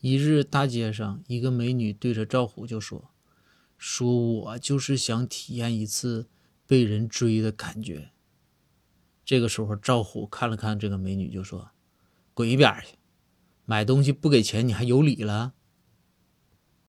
一日大街上一个美女对着赵虎就说说我就是想体验一次被人追的感觉。这个时候赵虎看了看这个美女就说滚一边去买东西不给钱你还有理了？